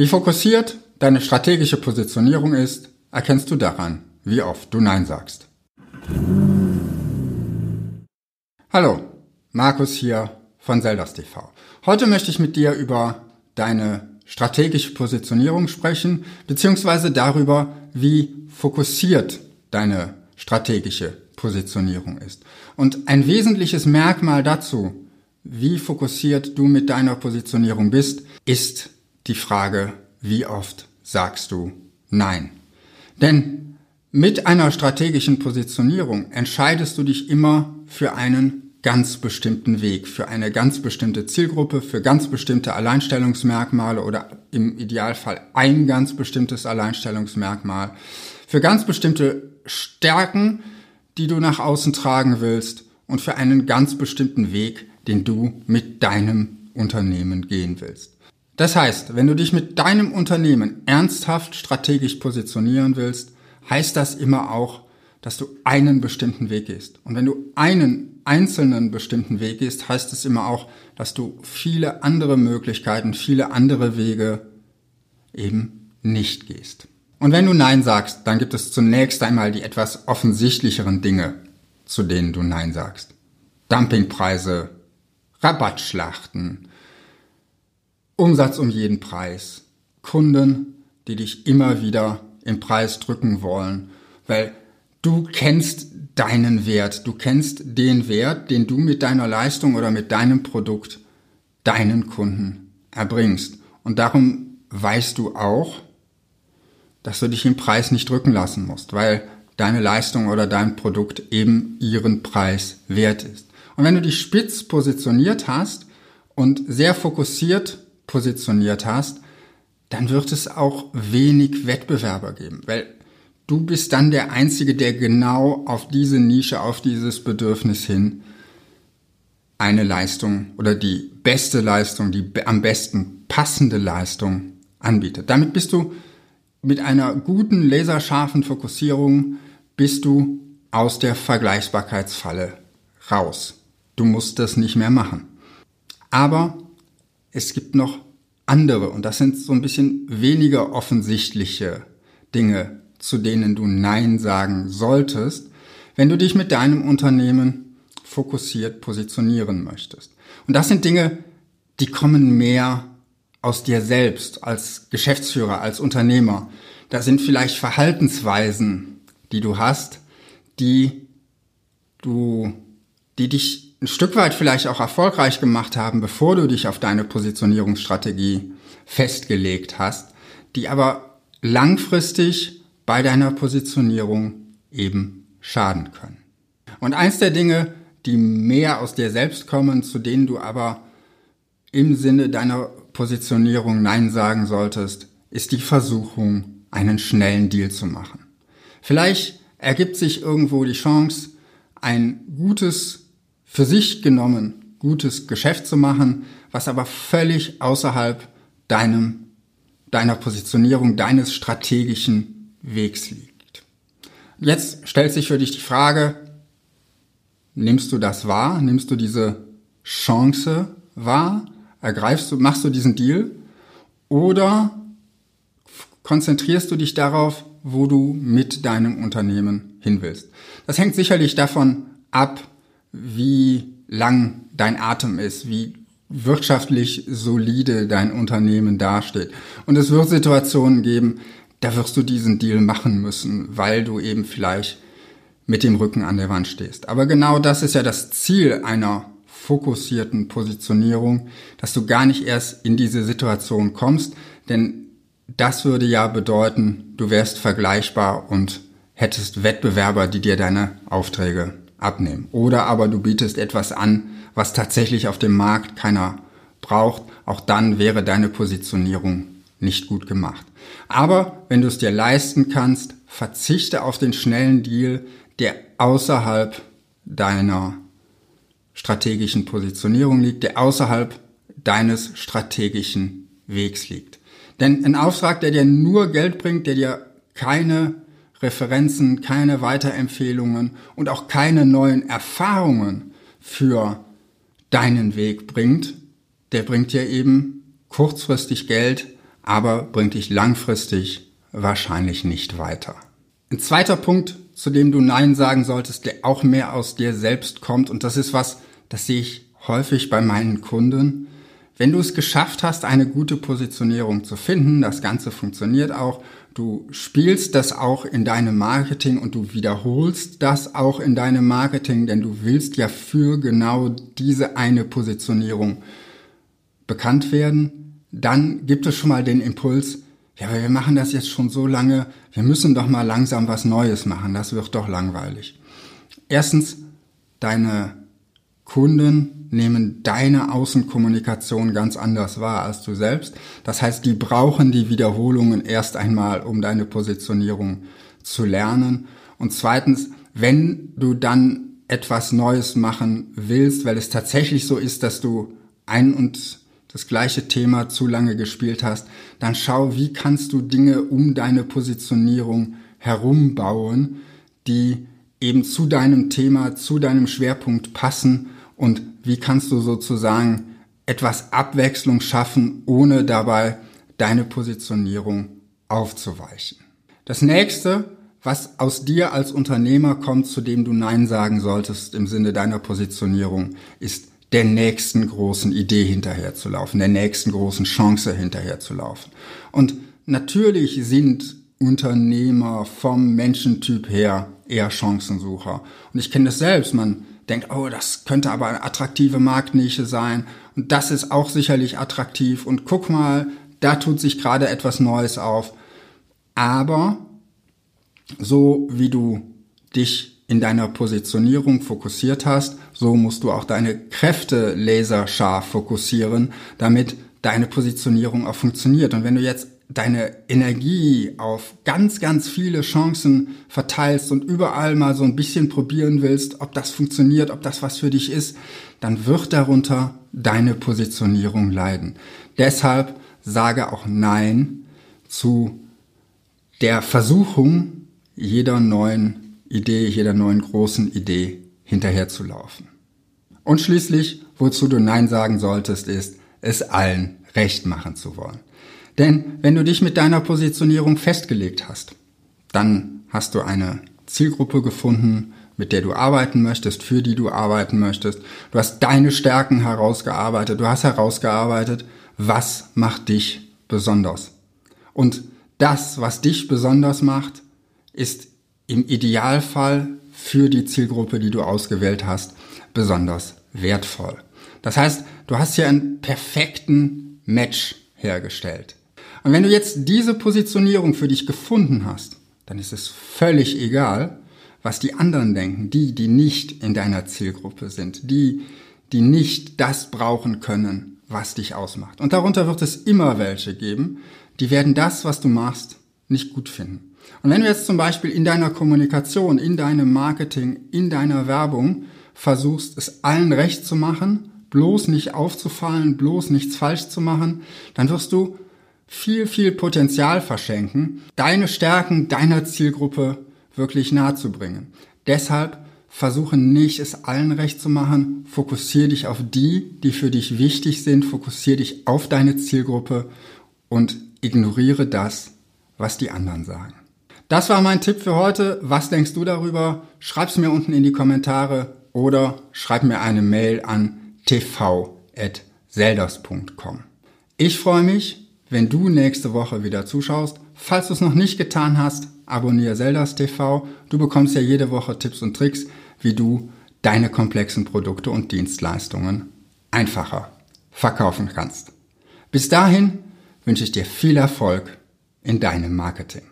Wie fokussiert deine strategische Positionierung ist, erkennst du daran, wie oft du Nein sagst. Hallo, Markus hier von Zeldas TV. Heute möchte ich mit dir über deine strategische Positionierung sprechen, beziehungsweise darüber, wie fokussiert deine strategische Positionierung ist. Und ein wesentliches Merkmal dazu, wie fokussiert du mit deiner Positionierung bist, ist die Frage, wie oft sagst du Nein? Denn mit einer strategischen Positionierung entscheidest du dich immer für einen ganz bestimmten Weg, für eine ganz bestimmte Zielgruppe, für ganz bestimmte Alleinstellungsmerkmale oder im Idealfall ein ganz bestimmtes Alleinstellungsmerkmal, für ganz bestimmte Stärken, die du nach außen tragen willst und für einen ganz bestimmten Weg, den du mit deinem Unternehmen gehen willst. Das heißt, wenn du dich mit deinem Unternehmen ernsthaft strategisch positionieren willst, heißt das immer auch, dass du einen bestimmten Weg gehst. Und wenn du einen einzelnen bestimmten Weg gehst, heißt es immer auch, dass du viele andere Möglichkeiten, viele andere Wege eben nicht gehst. Und wenn du Nein sagst, dann gibt es zunächst einmal die etwas offensichtlicheren Dinge, zu denen du Nein sagst. Dumpingpreise, Rabattschlachten, Umsatz um jeden Preis, Kunden, die dich immer wieder im Preis drücken wollen, weil du kennst deinen Wert, du kennst den Wert, den du mit deiner Leistung oder mit deinem Produkt deinen Kunden erbringst. Und darum weißt du auch, dass du dich im Preis nicht drücken lassen musst, weil deine Leistung oder dein Produkt eben ihren Preis wert ist. Und wenn du dich spitz positioniert hast und sehr fokussiert positioniert hast, dann wird es auch wenig Wettbewerber geben, weil du bist dann der Einzige, der genau auf diese Nische, auf dieses Bedürfnis hin eine Leistung oder die beste Leistung, die am besten passende Leistung anbietet. Damit bist du mit einer guten laserscharfen Fokussierung bist du aus der Vergleichbarkeitsfalle raus. Du musst das nicht mehr machen. Aber es gibt noch andere und das sind so ein bisschen weniger offensichtliche Dinge, zu denen du Nein sagen solltest, wenn du dich mit deinem Unternehmen fokussiert positionieren möchtest. Und das sind Dinge, die kommen mehr aus dir selbst als Geschäftsführer, als Unternehmer. Da sind vielleicht Verhaltensweisen, die du hast, die du, die dich ein Stück weit vielleicht auch erfolgreich gemacht haben, bevor du dich auf deine Positionierungsstrategie festgelegt hast, die aber langfristig bei deiner Positionierung eben schaden können. Und eins der Dinge, die mehr aus dir selbst kommen, zu denen du aber im Sinne deiner Positionierung Nein sagen solltest, ist die Versuchung, einen schnellen Deal zu machen. Vielleicht ergibt sich irgendwo die Chance, ein gutes für sich genommen gutes Geschäft zu machen, was aber völlig außerhalb deinem, deiner Positionierung, deines strategischen Wegs liegt. Jetzt stellt sich für dich die Frage, nimmst du das wahr? Nimmst du diese Chance wahr? Ergreifst du, machst du diesen Deal? Oder konzentrierst du dich darauf, wo du mit deinem Unternehmen hin willst? Das hängt sicherlich davon ab, wie lang dein Atem ist, wie wirtschaftlich solide dein Unternehmen dasteht. Und es wird Situationen geben, da wirst du diesen Deal machen müssen, weil du eben vielleicht mit dem Rücken an der Wand stehst. Aber genau das ist ja das Ziel einer fokussierten Positionierung, dass du gar nicht erst in diese Situation kommst, denn das würde ja bedeuten, du wärst vergleichbar und hättest Wettbewerber, die dir deine Aufträge abnehmen. Oder aber du bietest etwas an, was tatsächlich auf dem Markt keiner braucht. Auch dann wäre deine Positionierung nicht gut gemacht. Aber wenn du es dir leisten kannst, verzichte auf den schnellen Deal, der außerhalb deiner strategischen Positionierung liegt, der außerhalb deines strategischen Wegs liegt. Denn ein Auftrag, der dir nur Geld bringt, der dir keine Referenzen, keine Weiterempfehlungen und auch keine neuen Erfahrungen für deinen Weg bringt, der bringt dir eben kurzfristig Geld, aber bringt dich langfristig wahrscheinlich nicht weiter. Ein zweiter Punkt, zu dem du Nein sagen solltest, der auch mehr aus dir selbst kommt, und das ist was, das sehe ich häufig bei meinen Kunden. Wenn du es geschafft hast, eine gute Positionierung zu finden, das Ganze funktioniert auch, du spielst das auch in deinem Marketing und du wiederholst das auch in deinem Marketing, denn du willst ja für genau diese eine Positionierung bekannt werden, dann gibt es schon mal den Impuls, ja, aber wir machen das jetzt schon so lange, wir müssen doch mal langsam was Neues machen, das wird doch langweilig. Erstens, deine Kunden nehmen deine Außenkommunikation ganz anders wahr als du selbst. Das heißt, die brauchen die Wiederholungen erst einmal, um deine Positionierung zu lernen. Und zweitens, wenn du dann etwas Neues machen willst, weil es tatsächlich so ist, dass du ein und das gleiche Thema zu lange gespielt hast, dann schau, wie kannst du Dinge um deine Positionierung herumbauen, die eben zu deinem Thema, zu deinem Schwerpunkt passen und wie kannst du sozusagen etwas Abwechslung schaffen, ohne dabei deine Positionierung aufzuweichen. Das nächste, was aus dir als Unternehmer kommt, zu dem du Nein sagen solltest im Sinne deiner Positionierung, ist der nächsten großen Idee hinterherzulaufen, der nächsten großen Chance hinterherzulaufen. Und natürlich sind Unternehmer vom Menschentyp her eher Chancensucher. Und ich kenne das selbst. Man denkt, oh, das könnte aber eine attraktive Marktnische sein. Und das ist auch sicherlich attraktiv. Und guck mal, da tut sich gerade etwas Neues auf. Aber so wie du dich in deiner Positionierung fokussiert hast, so musst du auch deine Kräfte laserscharf fokussieren, damit deine Positionierung auch funktioniert. Und wenn du jetzt deine Energie auf ganz, ganz viele Chancen verteilst und überall mal so ein bisschen probieren willst, ob das funktioniert, ob das was für dich ist, dann wird darunter deine Positionierung leiden. Deshalb sage auch Nein zu der Versuchung jeder neuen Idee, jeder neuen großen Idee hinterherzulaufen. Und schließlich, wozu du Nein sagen solltest, ist, es allen recht machen zu wollen. Denn wenn du dich mit deiner Positionierung festgelegt hast, dann hast du eine Zielgruppe gefunden, mit der du arbeiten möchtest, für die du arbeiten möchtest. Du hast deine Stärken herausgearbeitet. Du hast herausgearbeitet, was macht dich besonders. Und das, was dich besonders macht, ist im Idealfall für die Zielgruppe, die du ausgewählt hast, besonders wertvoll. Das heißt, du hast hier einen perfekten Match hergestellt. Und wenn du jetzt diese Positionierung für dich gefunden hast, dann ist es völlig egal, was die anderen denken, die, die nicht in deiner Zielgruppe sind, die, die nicht das brauchen können, was dich ausmacht. Und darunter wird es immer welche geben, die werden das, was du machst, nicht gut finden. Und wenn du jetzt zum Beispiel in deiner Kommunikation, in deinem Marketing, in deiner Werbung versuchst, es allen recht zu machen, bloß nicht aufzufallen, bloß nichts falsch zu machen, dann wirst du viel, viel Potenzial verschenken, deine Stärken deiner Zielgruppe wirklich nahe zu bringen. Deshalb versuche nicht, es allen recht zu machen. Fokussiere dich auf die, die für dich wichtig sind. Fokussiere dich auf deine Zielgruppe und ignoriere das, was die anderen sagen. Das war mein Tipp für heute. Was denkst du darüber? Schreib's mir unten in die Kommentare oder schreib mir eine Mail an tv.selders.com. Ich freue mich, wenn du nächste Woche wieder zuschaust. Falls du es noch nicht getan hast, abonniere Selders TV. Du bekommst ja jede Woche Tipps und Tricks, wie du deine komplexen Produkte und Dienstleistungen einfacher verkaufen kannst. Bis dahin wünsche ich dir viel Erfolg in deinem Marketing.